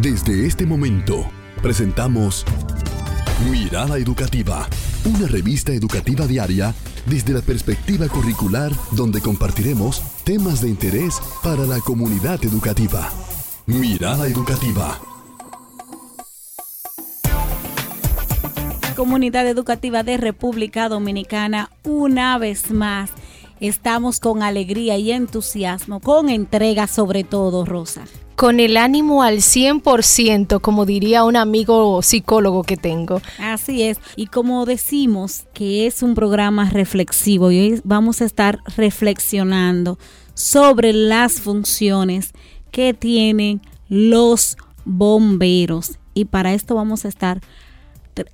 Desde este momento, presentamos Mirada Educativa, una revista educativa diaria desde la perspectiva curricular donde compartiremos temas de interés para la comunidad educativa. Mirada Educativa. Comunidad Educativa de República Dominicana, una vez más, estamos con alegría y entusiasmo, con entrega sobre todo, Rosa con el ánimo al 100%, como diría un amigo psicólogo que tengo. Así es. Y como decimos que es un programa reflexivo y hoy vamos a estar reflexionando sobre las funciones que tienen los bomberos. Y para esto vamos a estar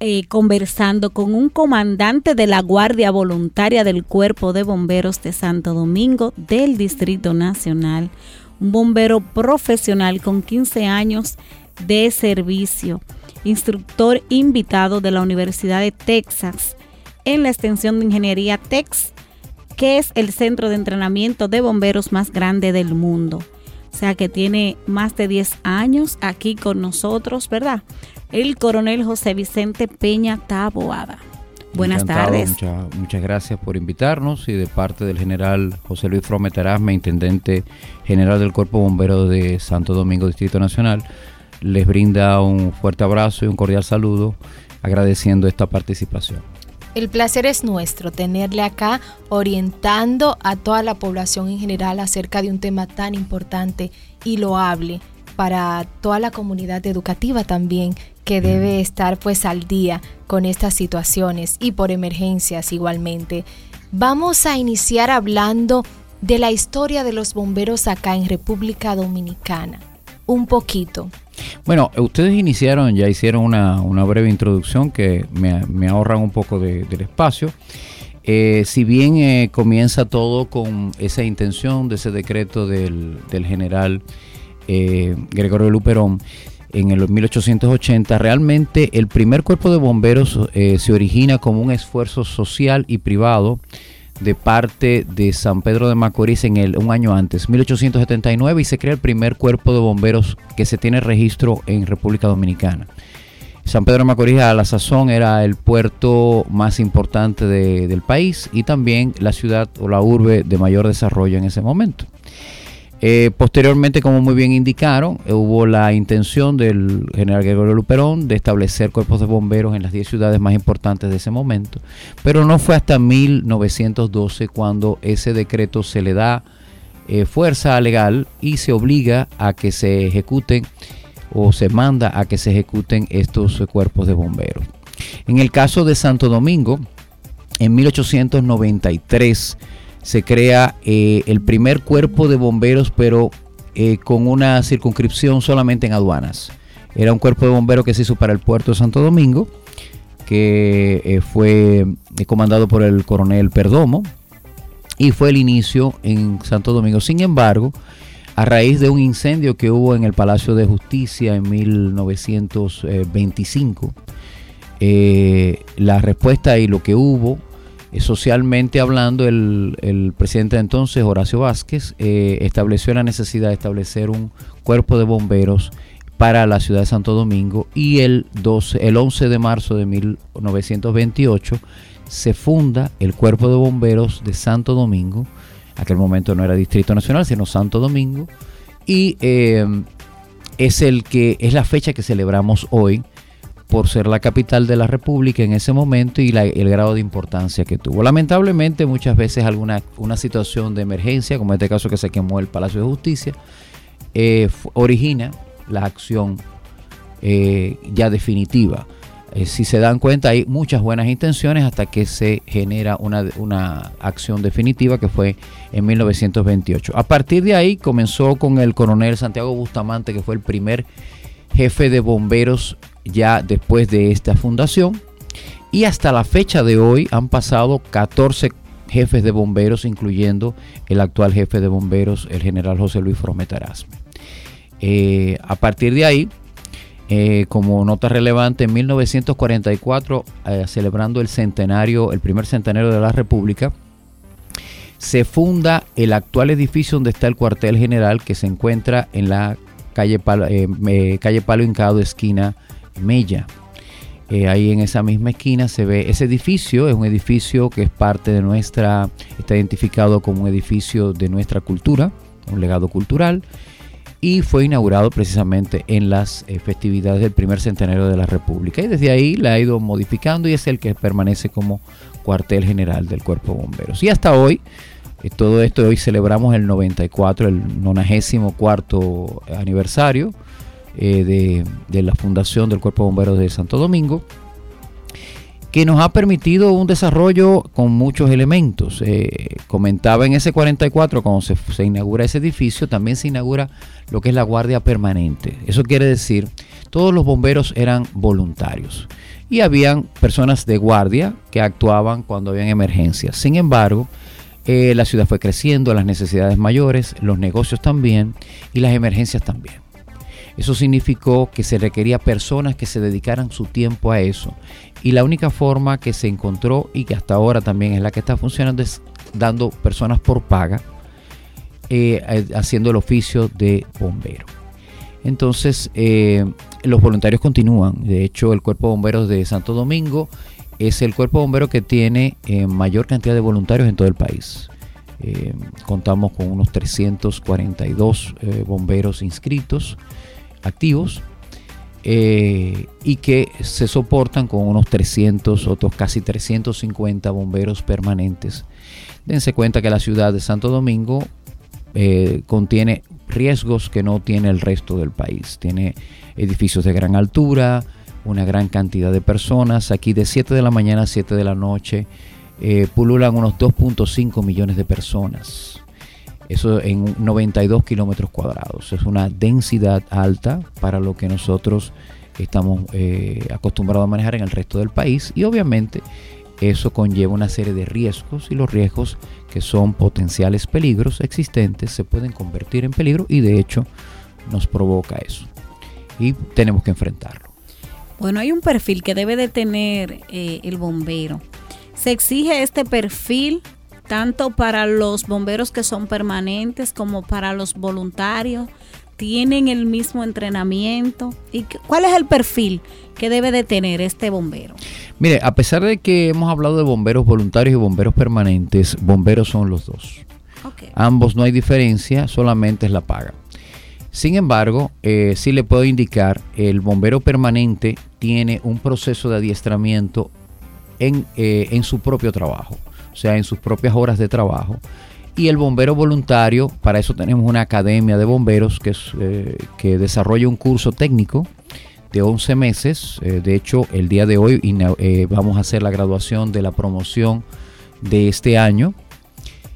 eh, conversando con un comandante de la Guardia Voluntaria del Cuerpo de Bomberos de Santo Domingo del Distrito Nacional un bombero profesional con 15 años de servicio, instructor invitado de la Universidad de Texas en la extensión de ingeniería TEX, que es el centro de entrenamiento de bomberos más grande del mundo. O sea que tiene más de 10 años aquí con nosotros, ¿verdad? El coronel José Vicente Peña Taboada. Buenas tardes. muchas gracias por invitarnos y de parte del general José Luis Frome Terasme, intendente general del Cuerpo Bombero de Santo Domingo, Distrito Nacional, les brinda un fuerte abrazo y un cordial saludo agradeciendo esta participación. El placer es nuestro tenerle acá orientando a toda la población en general acerca de un tema tan importante y loable para toda la comunidad educativa también que debe estar pues al día con estas situaciones y por emergencias igualmente. Vamos a iniciar hablando de la historia de los bomberos acá en República Dominicana. Un poquito. Bueno, ustedes iniciaron, ya hicieron una, breve introducción que me, ahorran un poco de, del espacio. Eh, si bien eh, comienza todo con esa intención de ese decreto del, general eh, Gregorio Luperón, en el 1880, realmente el primer cuerpo de bomberos eh, se origina como un esfuerzo social y privado de parte de San Pedro de Macorís en el, un año antes, 1879, y se crea el primer cuerpo de bomberos que se tiene registro en República Dominicana. San Pedro de Macorís a la sazón era el puerto más importante del país y también la ciudad o la urbe de mayor desarrollo en ese momento. Eh, posteriormente, como muy bien indicaron, eh, hubo la intención del general Gregorio Luperón de establecer cuerpos de bomberos en las 10 ciudades más importantes de ese momento, pero no fue hasta 1912 cuando ese decreto se le da eh, fuerza legal y se obliga a que se ejecuten o se manda a que se ejecuten estos cuerpos de bomberos. En el caso de Santo Domingo, en 1893, se crea eh, el primer cuerpo de bomberos, pero eh, con una circunscripción solamente en aduanas. Era un cuerpo de bomberos que se hizo para el puerto de Santo Domingo, que eh, fue comandado por el coronel Perdomo, y fue el inicio en Santo Domingo. Sin embargo, a raíz de un incendio que hubo en el Palacio de Justicia en 1925, la respuesta y lo que hubo socialmente hablando, el, presidente de entonces, Horacio Vázquez, eh, estableció la necesidad de establecer un cuerpo de bomberos para la ciudad de Santo Domingo y el, 12, el 11 de marzo de 1928 se funda el Cuerpo de Bomberos de Santo Domingo. Aquel momento no era Distrito Nacional, sino Santo Domingo. Y eh, es, el que, es la fecha que celebramos hoy por ser la capital de la República en ese momento y el grado de importancia que tuvo. Lamentablemente muchas veces alguna una situación de emergencia, como en este caso que se quemó el Palacio de Justicia, eh, origina la acción eh, ya definitiva. Eh, si se dan cuenta, hay muchas buenas intenciones hasta que se genera una, una, acción definitiva que fue en 1928. A partir de ahí comenzó con el coronel Santiago Bustamante, que fue el primer jefe de bomberos ya después de esta fundación. Y hasta la fecha de hoy han pasado 14 jefes de bomberos, incluyendo el actual jefe de bomberos, el general José Luis Frometarasme. Eh, a partir de ahí, eh, como nota relevante, en 1944, eh, celebrando el centenario, el primer centenario de la República, se funda el actual edificio donde está el cuartel general que se encuentra en la calle Palo, eh, calle Palo Hincado, esquina Mella. Eh, ahí en esa misma esquina se ve ese edificio, es un edificio que es parte de nuestra, está identificado como un edificio de nuestra cultura, un legado cultural, y fue inaugurado precisamente en las eh, festividades del primer centenario de la República. Y desde ahí la ha ido modificando y es el que permanece como cuartel general del Cuerpo de Bomberos. Y hasta hoy, eh, todo esto, hoy celebramos el 94, el 94 aniversario eh, de, la fundación del Cuerpo de Bomberos de Santo Domingo, que nos ha permitido un desarrollo con muchos elementos. Eh, comentaba en ese 44, cuando se, se, inaugura ese edificio, también se inaugura lo que es la guardia permanente. Eso quiere decir, todos los bomberos eran voluntarios y habían personas de guardia que actuaban cuando habían emergencias. Sin embargo, eh, la ciudad fue creciendo, las necesidades mayores, los negocios también y las emergencias también. Eso significó que se requería personas que se dedicaran su tiempo a eso. Y la única forma que se encontró y que hasta ahora también es la que está funcionando es dando personas por paga, eh, eh, haciendo el oficio de bombero. Entonces, eh, los voluntarios continúan. De hecho, el Cuerpo de Bomberos de Santo Domingo es el cuerpo de bomberos que tiene mayor cantidad de voluntarios en todo el país. contamos con unos 342 bomberos inscritos activos eh, y que se soportan con unos 300, otros casi 350 bomberos permanentes. Dense cuenta que la ciudad de Santo Domingo eh, contiene riesgos que no tiene el resto del país. Tiene edificios de gran altura, una gran cantidad de personas. Aquí de 7 de la mañana a 7 de la noche eh, pululan unos 2.5 millones de personas. Eso en 92 kilómetros cuadrados. Es una densidad alta para lo que nosotros estamos eh, acostumbrados a manejar en el resto del país. Y obviamente eso conlleva una serie de riesgos y los riesgos que son potenciales peligros existentes se pueden convertir en peligro y de hecho nos provoca eso. Y tenemos que enfrentarlo. Bueno, hay un perfil que debe de tener eh, el bombero. Se exige este perfil tanto para los bomberos que son permanentes como para los voluntarios. Tienen el mismo entrenamiento. ¿Y cuál es el perfil que debe de tener este bombero? Mire, a pesar de que hemos hablado de bomberos voluntarios y bomberos permanentes, bomberos son los dos. Ambos no hay diferencia, solamente es la paga. Sin embargo, eh, sí le puedo indicar, el bombero permanente tiene un proceso de adiestramiento en, eh, en su propio trabajo o sea, en sus propias horas de trabajo. Y el bombero voluntario, para eso tenemos una academia de bomberos que, eh, desarrolla un curso técnico de 11 meses. Eh, de hecho, el día de hoy eh, vamos a hacer la graduación de la promoción de este año,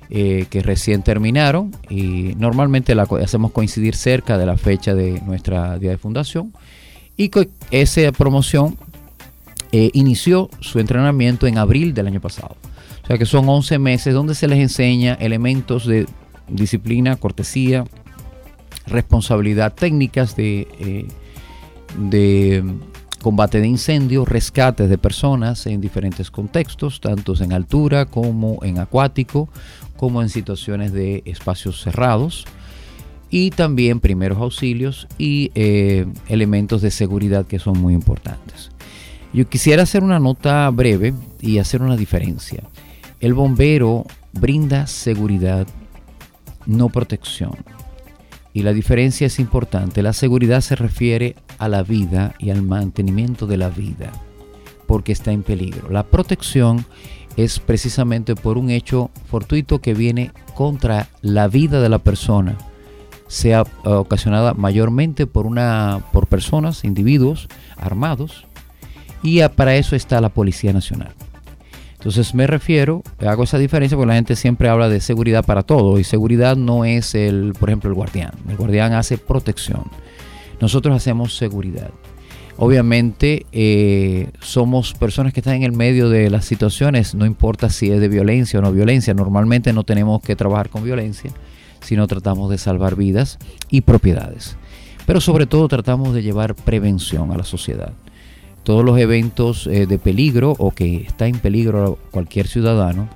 que recién terminaron. Y normalmente la hacemos coincidir cerca de la fecha de nuestra día de fundación. Y esa promoción inició su entrenamiento en abril del año pasado. O sea que son 11 meses donde se les enseña elementos de disciplina, cortesía, responsabilidad, técnicas de, eh, de combate de incendios, rescates de personas en diferentes contextos, tanto en altura como en acuático, como en situaciones de espacios cerrados, y también primeros auxilios y eh, elementos de seguridad que son muy importantes. Yo quisiera hacer una nota breve y hacer una diferencia. El bombero brinda seguridad, no protección. Y la diferencia es importante. La seguridad se refiere a la vida y al mantenimiento de la vida, porque está en peligro. La protección es precisamente por un hecho fortuito que viene contra la vida de la persona, sea ocasionada mayormente por una por personas, individuos armados, y para eso está la Policía Nacional. Entonces me refiero, hago esa diferencia porque la gente siempre habla de seguridad para todo y seguridad no es el, por ejemplo, el guardián. El guardián hace protección. Nosotros hacemos seguridad. Obviamente eh, somos personas que están en el medio de las situaciones, no importa si es de violencia o no violencia. Normalmente no tenemos que trabajar con violencia, sino tratamos de salvar vidas y propiedades. Pero sobre todo tratamos de llevar prevención a la sociedad todos los eventos eh, de peligro o que está en peligro cualquier ciudadano,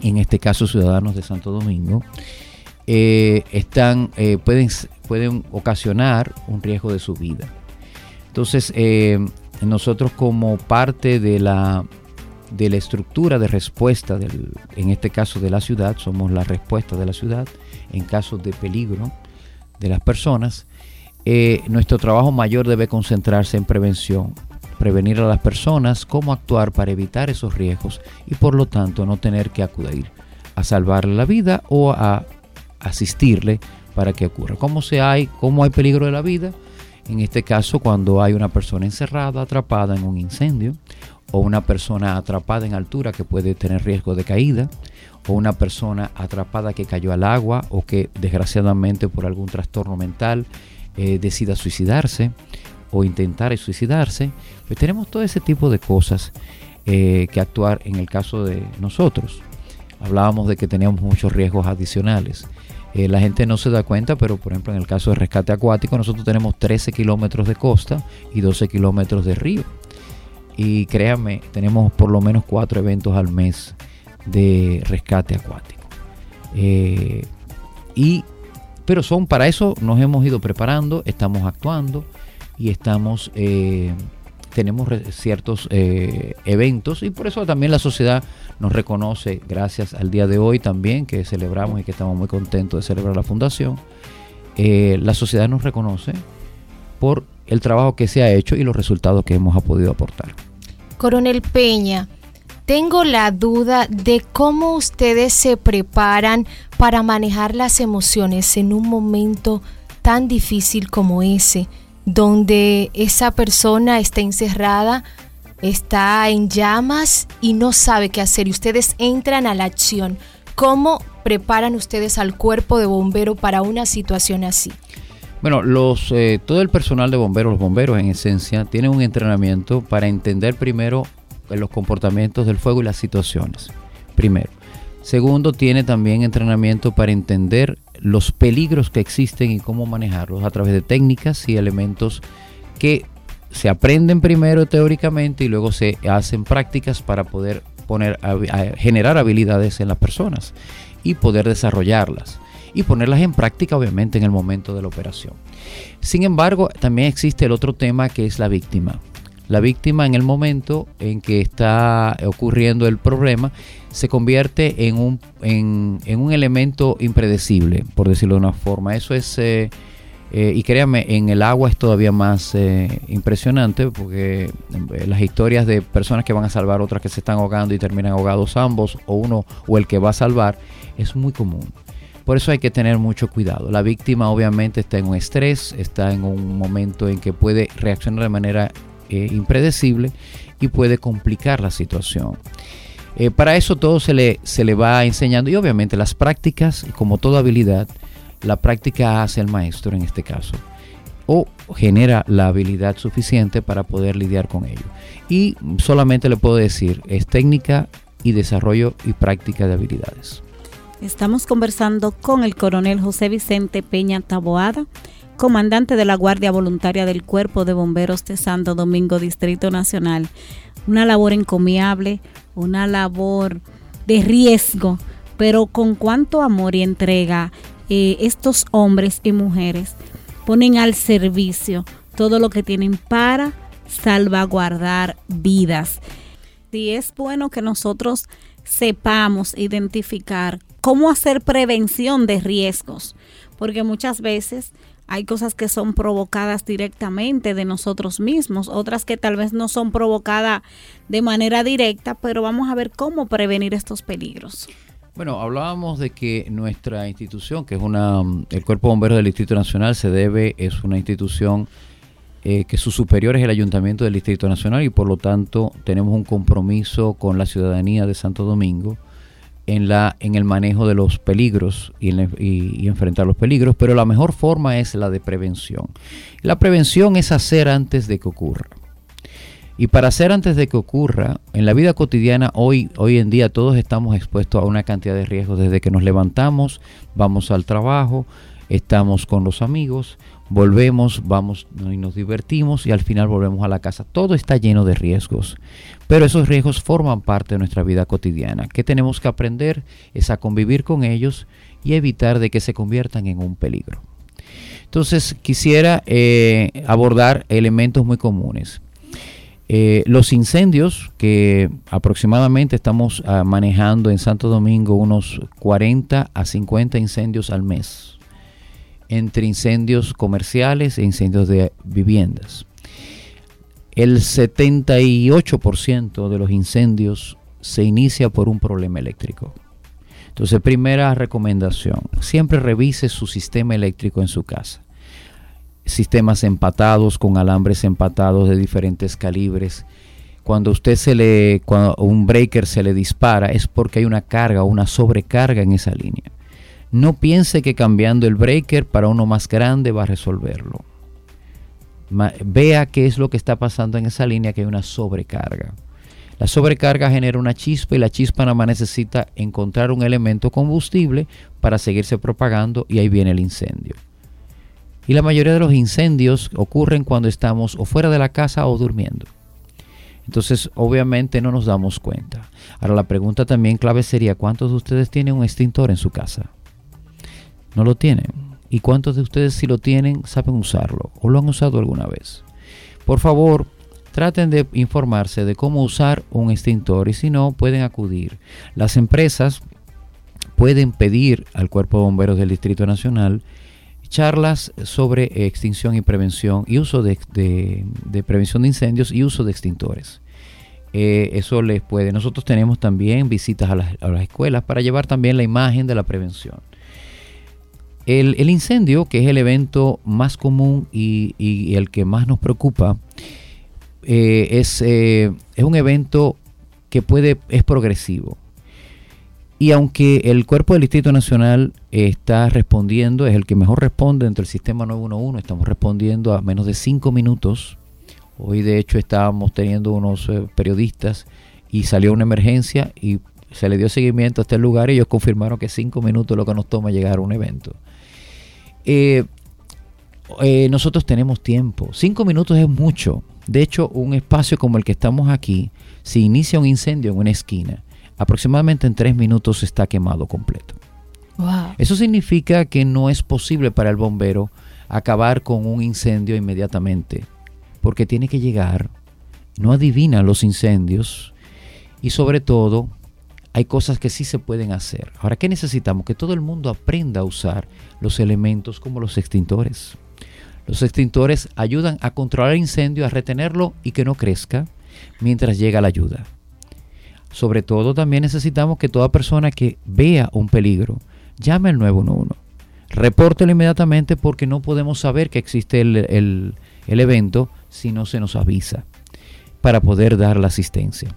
en este caso ciudadanos de Santo Domingo, eh, están, eh, pueden, pueden ocasionar un riesgo de su vida. Entonces, nosotros como parte de la, de la estructura de respuesta, del, en este caso de la ciudad, somos la respuesta de la ciudad en casos de peligro de las personas, nuestro trabajo mayor debe concentrarse en prevención, prevenir a las personas cómo actuar para evitar esos riesgos y por lo tanto no tener que acudir a salvarle la vida o a asistirle para que ocurra. ¿Cómo, se hay, ¿Cómo hay peligro de la vida? En este caso, cuando hay una persona encerrada, atrapada en un incendio, o una persona atrapada en altura que puede tener riesgo de caída, o una persona atrapada que cayó al agua o que desgraciadamente por algún trastorno mental eh, decida suicidarse, o intentar suicidarse, pues tenemos todo ese tipo de cosas eh, que actuar en el caso de nosotros. Hablábamos de que teníamos muchos riesgos adicionales. Eh, la gente no se da cuenta, pero por ejemplo en el caso de rescate acuático nosotros tenemos 13 kilómetros de costa y 12 kilómetros de río. Y créanme, tenemos por lo menos cuatro eventos al mes de rescate acuático. Eh, y, pero son para eso nos hemos ido preparando, estamos actuando y estamos eh, tenemos ciertos eh, eventos y por eso también la sociedad nos reconoce gracias al día de hoy también que celebramos y que estamos muy contentos de celebrar la fundación eh, la sociedad nos reconoce por el trabajo que se ha hecho y los resultados que hemos podido aportar. Coronel Peña tengo la duda de cómo ustedes se preparan para manejar las emociones en un momento tan difícil como ese donde esa persona está encerrada, está en llamas y no sabe qué hacer y ustedes entran a la acción. ¿Cómo preparan ustedes al cuerpo de bombero para una situación así? Bueno, los, eh, todo el personal de bomberos, los bomberos en esencia, tienen un entrenamiento para entender primero los comportamientos del fuego y las situaciones. Primero. Segundo, tiene también entrenamiento para entender los peligros que existen y cómo manejarlos a través de técnicas y elementos que se aprenden primero teóricamente y luego se hacen prácticas para poder poner, generar habilidades en las personas y poder desarrollarlas y ponerlas en práctica obviamente en el momento de la operación. Sin embargo, también existe el otro tema que es la víctima. La víctima en el momento en que está ocurriendo el problema se convierte en un, en, un elemento impredecible, por decirlo de una forma. Eso es, eh, eh, y créanme, en el agua es todavía más eh, impresionante porque las historias de personas que van a salvar, otras que se están ahogando y terminan ahogados ambos, o uno o el que va a salvar, es muy común. Por eso hay que tener mucho cuidado. La víctima obviamente está en un estrés, está en un momento en que puede reaccionar de manera impredecible y puede complicar la situación. Eh, para eso todo se le, se le va enseñando y obviamente las prácticas, como toda habilidad, la práctica hace el maestro en este caso o genera la habilidad suficiente para poder lidiar con ello. Y solamente le puedo decir, es técnica y desarrollo y práctica de habilidades. Estamos conversando con el coronel José Vicente Peña Taboada, comandante de la Guardia Voluntaria del Cuerpo de Bomberos de Santo Domingo, Distrito Nacional. Una labor encomiable, una labor de riesgo, pero con cuánto amor y entrega eh, estos hombres y mujeres ponen al servicio todo lo que tienen para salvaguardar vidas. Y es bueno que nosotros sepamos identificar cómo hacer prevención de riesgos, porque muchas veces hay cosas que son provocadas directamente de nosotros mismos, otras que tal vez no son provocadas de manera directa, pero vamos a ver cómo prevenir estos peligros. Bueno, hablábamos de que nuestra institución, que es una, el Cuerpo Bombero del Distrito Nacional, se debe, es una institución eh, que su superior es el Ayuntamiento del Distrito Nacional y por lo tanto tenemos un compromiso con la ciudadanía de Santo Domingo en, la, en el manejo de los peligros y, y, enfrentar los peligros, pero la mejor forma es la de prevención. La prevención es hacer antes de que ocurra. Y para hacer antes de que ocurra, en la vida cotidiana, hoy, hoy en día todos estamos expuestos a una cantidad de riesgos desde que nos levantamos, vamos al trabajo, estamos con los amigos, volvemos, vamos y nos divertimos y al final volvemos a la casa. Todo está lleno de riesgos, pero esos riesgos forman parte de nuestra vida cotidiana. ¿Qué tenemos que aprender? Es a convivir con ellos y evitar de que se conviertan en un peligro. Entonces quisiera eh, abordar elementos muy comunes. Eh, los incendios, que aproximadamente estamos ah, manejando en Santo Domingo unos 40 a 50 incendios al mes, entre incendios comerciales e incendios de viviendas. El 78% de los incendios se inicia por un problema eléctrico. Entonces, primera recomendación, siempre revise su sistema eléctrico en su casa sistemas empatados con alambres empatados de diferentes calibres. Cuando usted se le cuando un breaker se le dispara es porque hay una carga una sobrecarga en esa línea. No piense que cambiando el breaker para uno más grande va a resolverlo. vea qué es lo que está pasando en esa línea que hay una sobrecarga. La sobrecarga genera una chispa y la chispa nada más necesita encontrar un elemento combustible para seguirse propagando y ahí viene el incendio. Y la mayoría de los incendios ocurren cuando estamos o fuera de la casa o durmiendo. Entonces, obviamente no nos damos cuenta. Ahora, la pregunta también clave sería, ¿cuántos de ustedes tienen un extintor en su casa? No lo tienen. ¿Y cuántos de ustedes si lo tienen saben usarlo o lo han usado alguna vez? Por favor, traten de informarse de cómo usar un extintor y si no, pueden acudir. Las empresas pueden pedir al Cuerpo de Bomberos del Distrito Nacional charlas sobre extinción y prevención y uso de, prevención de incendios y uso de extintores. Eh, eso les puede. Nosotros tenemos también visitas a las, escuelas para llevar también la imagen de la prevención. El, incendio, que es el evento más común y, el que más nos preocupa, eh, es, eh, es un evento que puede, es progresivo. Y aunque el cuerpo del Distrito Nacional está respondiendo, es el que mejor responde entre el sistema 911, estamos respondiendo a menos de cinco minutos. Hoy de hecho estábamos teniendo unos eh, periodistas y salió una emergencia y se le dio seguimiento a este lugar y ellos confirmaron que cinco minutos es lo que nos toma llegar a un evento. Eh, eh, nosotros tenemos tiempo. Cinco minutos es mucho. De hecho, un espacio como el que estamos aquí, si inicia un incendio en una esquina, aproximadamente en tres minutos está quemado completo. Eso significa que no es posible para el bombero acabar con un incendio inmediatamente, porque tiene que llegar, no adivina los incendios y sobre todo hay cosas que sí se pueden hacer. Ahora, ¿qué necesitamos? Que todo el mundo aprenda a usar los elementos como los extintores. Los extintores ayudan a controlar el incendio, a retenerlo y que no crezca mientras llega la ayuda. Sobre todo también necesitamos que toda persona que vea un peligro llame al 911. Repórtelo inmediatamente porque no podemos saber que existe el, evento si no se nos avisa para poder dar la asistencia.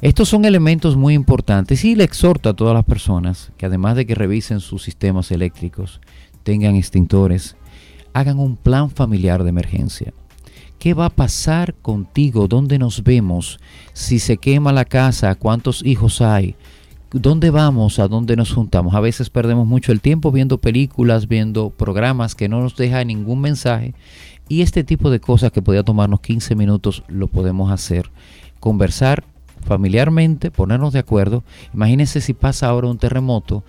Estos son elementos muy importantes y le exhorto a todas las personas que además de que revisen sus sistemas eléctricos, tengan extintores, hagan un plan familiar de emergencia. ¿Qué va a pasar contigo? ¿Dónde nos vemos? Si se quema la casa, ¿cuántos hijos hay? ¿Dónde vamos? ¿A dónde nos juntamos? A veces perdemos mucho el tiempo viendo películas, viendo programas que no nos dejan ningún mensaje. Y este tipo de cosas que podía tomarnos 15 minutos lo podemos hacer. Conversar familiarmente, ponernos de acuerdo. Imagínense si pasa ahora un terremoto.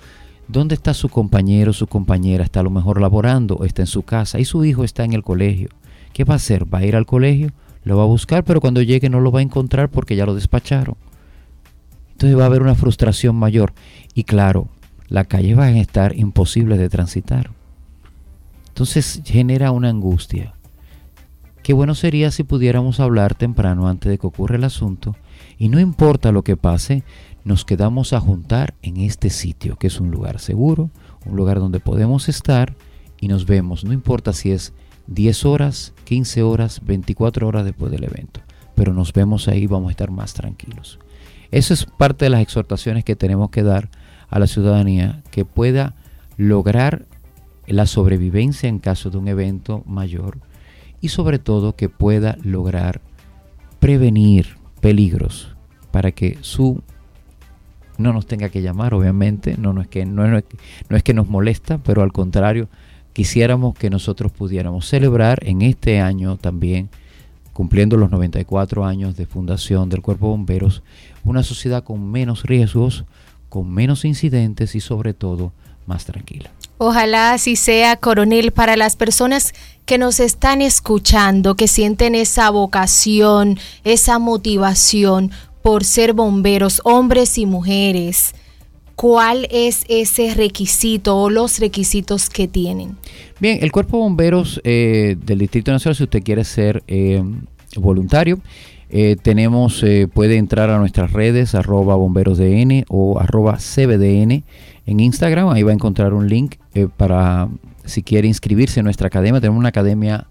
¿Dónde está su compañero, su compañera? Está a lo mejor laborando, está en su casa y su hijo está en el colegio. ¿Qué va a hacer? ¿Va a ir al colegio? Lo va a buscar, pero cuando llegue no lo va a encontrar porque ya lo despacharon. Entonces va a haber una frustración mayor. Y claro, la calle va a estar imposible de transitar. Entonces genera una angustia. Qué bueno sería si pudiéramos hablar temprano antes de que ocurra el asunto y no importa lo que pase, nos quedamos a juntar en este sitio, que es un lugar seguro, un lugar donde podemos estar y nos vemos, no importa si es 10 horas, 15 horas, 24 horas después del evento. Pero nos vemos ahí, vamos a estar más tranquilos. Eso es parte de las exhortaciones que tenemos que dar a la ciudadanía, que pueda lograr la sobrevivencia en caso de un evento mayor y sobre todo que pueda lograr prevenir peligros para que su no nos tenga que llamar, obviamente, no, no, es que, no, no es que nos molesta, pero al contrario, quisiéramos que nosotros pudiéramos celebrar en este año también, cumpliendo los 94 años de fundación del Cuerpo de Bomberos, una sociedad con menos riesgos, con menos incidentes y sobre todo más tranquila. Ojalá así sea, coronel, para las personas que nos están escuchando, que sienten esa vocación, esa motivación por ser bomberos, hombres y mujeres. ¿Cuál es ese requisito o los requisitos que tienen? Bien, el Cuerpo de Bomberos eh, del Distrito Nacional, si usted quiere ser eh, voluntario, eh, tenemos, puede entrar a nuestras redes, arroba bomberosdn o arroba cbdn en Instagram. Ahí va a encontrar un link para si quiere inscribirse en nuestra academia. Tenemos una academia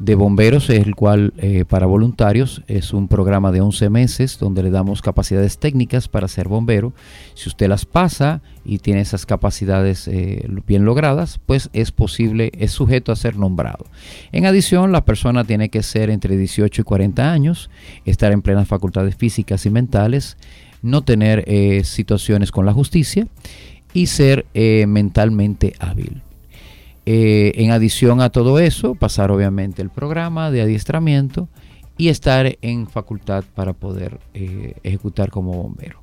de bomberos, el cual eh, para voluntarios es un programa de 11 meses donde le damos capacidades técnicas para ser bombero. Si usted las pasa y tiene esas capacidades eh, bien logradas, pues es posible, es sujeto a ser nombrado. En adición, la persona tiene que ser entre 18 y 40 años, estar en plenas facultades físicas y mentales, no tener eh, situaciones con la justicia y ser mentalmente hábil. Eh, en adición a todo eso, pasar obviamente el programa de adiestramiento y estar en facultad para poder eh, ejecutar como bombero.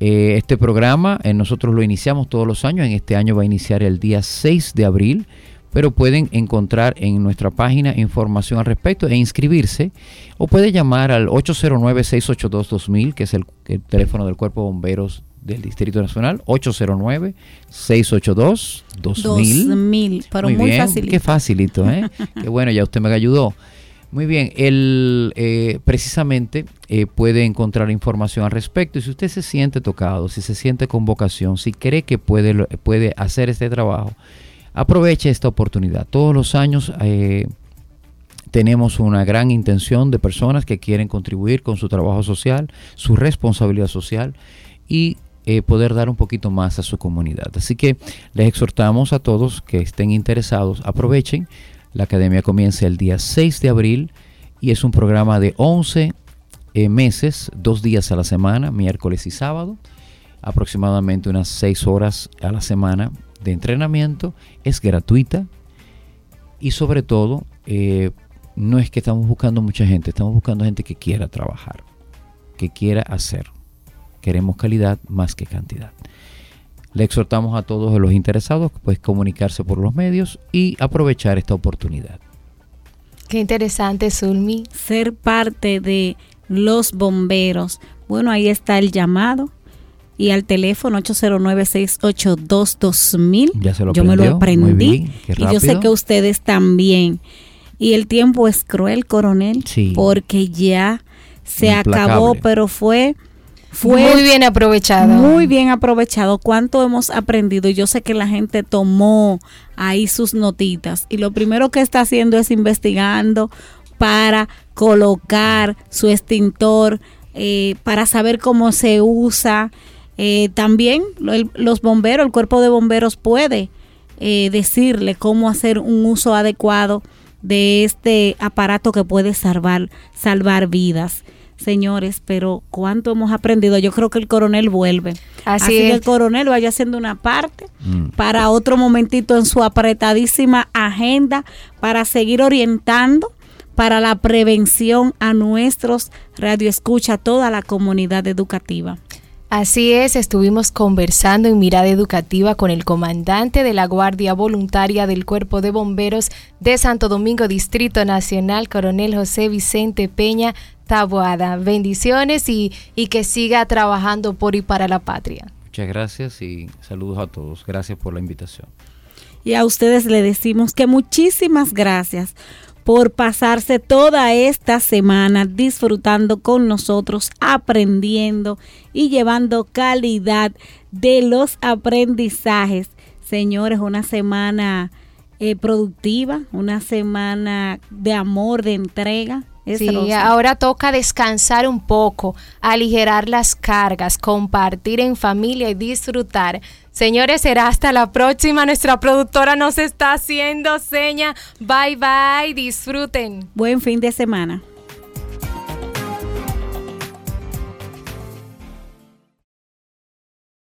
Eh, este programa nosotros lo iniciamos todos los años, en este año va a iniciar el día 6 de abril, pero pueden encontrar en nuestra página información al respecto e inscribirse o puede llamar al 809-682-2000, que es el, el teléfono del Cuerpo de Bomberos del Distrito Nacional, 809-682-2000. 2000, pero muy, bien, Qué facilito, ¿eh? qué bueno, ya usted me ayudó. Muy bien, él eh, precisamente eh, puede encontrar información al respecto y si usted se siente tocado, si se siente con vocación, si cree que puede, puede hacer este trabajo, aproveche esta oportunidad. Todos los años eh, tenemos una gran intención de personas que quieren contribuir con su trabajo social, su responsabilidad social y eh, poder dar un poquito más a su comunidad. Así que les exhortamos a todos que estén interesados, aprovechen. La academia comienza el día 6 de abril y es un programa de 11 eh, meses, dos días a la semana, miércoles y sábado, aproximadamente unas 6 horas a la semana de entrenamiento. Es gratuita y sobre todo eh, no es que estamos buscando mucha gente, estamos buscando gente que quiera trabajar, que quiera hacer. Queremos calidad más que cantidad. Le exhortamos a todos los interesados pues comunicarse por los medios y aprovechar esta oportunidad. Qué interesante, Zulmi. Ser parte de los bomberos. Bueno, ahí está el llamado y al teléfono 809-682-2000. Ya se lo Yo me lo aprendí y yo sé que ustedes también. Y el tiempo es cruel, coronel, porque ya se acabó, pero fue fue muy bien aprovechado. Muy bien aprovechado. ¿Cuánto hemos aprendido? Yo sé que la gente tomó ahí sus notitas y lo primero que está haciendo es investigando para colocar su extintor, eh, para saber cómo se usa. Eh, también los bomberos, el cuerpo de bomberos puede eh, decirle cómo hacer un uso adecuado de este aparato que puede salvar, salvar vidas señores, pero cuánto hemos aprendido. Yo creo que el coronel vuelve. Así, que el coronel vaya haciendo una parte mm. para otro momentito en su apretadísima agenda para seguir orientando para la prevención a nuestros radioescucha, a toda la comunidad educativa. Así es, estuvimos conversando en Mirada Educativa con el comandante de la Guardia Voluntaria del Cuerpo de Bomberos de Santo Domingo, Distrito Nacional, coronel José Vicente Peña Taboada. Bendiciones y, y que siga trabajando por y para la patria. Muchas gracias y saludos a todos. Gracias por la invitación. Y a ustedes le decimos que muchísimas gracias por pasarse toda esta semana disfrutando con nosotros, aprendiendo y llevando calidad de los aprendizajes. Señores, una semana eh, productiva, una semana de amor, de entrega. Sí, ahora toca descansar un poco, aligerar las cargas, compartir en familia y disfrutar Señores, será hasta la próxima. Nuestra productora nos está haciendo seña. Bye bye, disfruten. Buen fin de semana.